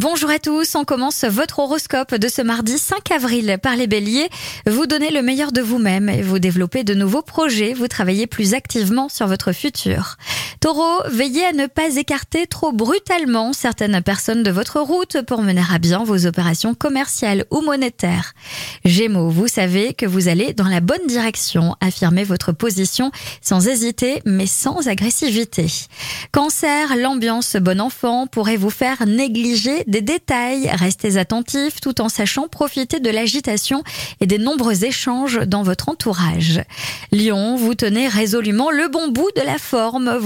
Bonjour à tous, on commence votre horoscope de ce mardi 5 avril par les béliers. Vous donnez le meilleur de vous-même et vous développez de nouveaux projets, vous travaillez plus activement sur votre futur. Taureau, veillez à ne pas écarter trop brutalement certaines personnes de votre route pour mener à bien vos opérations commerciales ou monétaires. Gémeaux, vous savez que vous allez dans la bonne direction, affirmez votre position sans hésiter mais sans agressivité. Cancer, l'ambiance bon enfant pourrait vous faire négliger des détails. Restez attentifs tout en sachant profiter de l'agitation et des nombreux échanges dans votre entourage. Lion, vous tenez résolument le bon bout de la forme.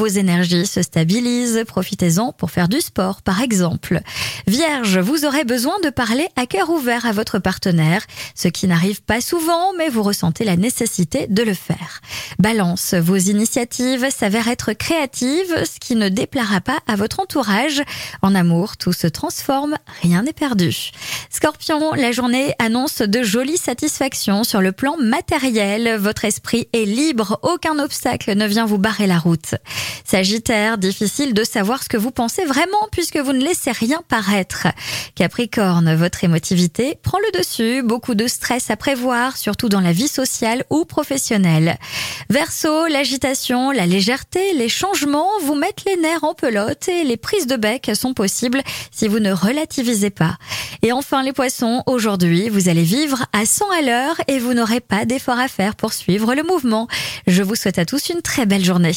Se stabilisent. Profitez-en pour faire du sport, par exemple. Vierge, vous aurez besoin de parler à cœur ouvert à votre partenaire, ce qui n'arrive pas souvent, mais vous ressentez la nécessité de le faire. Balance, vos initiatives s'avèrent être créatives, ce qui ne déplaira pas à votre entourage. En amour, tout se transforme forme, rien n'est perdu. Scorpion, la journée annonce de jolies satisfactions sur le plan matériel. Votre esprit est libre, aucun obstacle ne vient vous barrer la route. Sagittaire, difficile de savoir ce que vous pensez vraiment puisque vous ne laissez rien paraître. Capricorne, votre émotivité prend le dessus, beaucoup de stress à prévoir, surtout dans la vie sociale ou professionnelle. Verseau, l'agitation, la légèreté, les changements vous mettent les nerfs en pelote et les prises de bec sont possibles si vous ne relativisez pas. Et enfin les poissons, aujourd'hui vous allez vivre à 100 à l'heure et vous n'aurez pas d'effort à faire pour suivre le mouvement. Je vous souhaite à tous une très belle journée.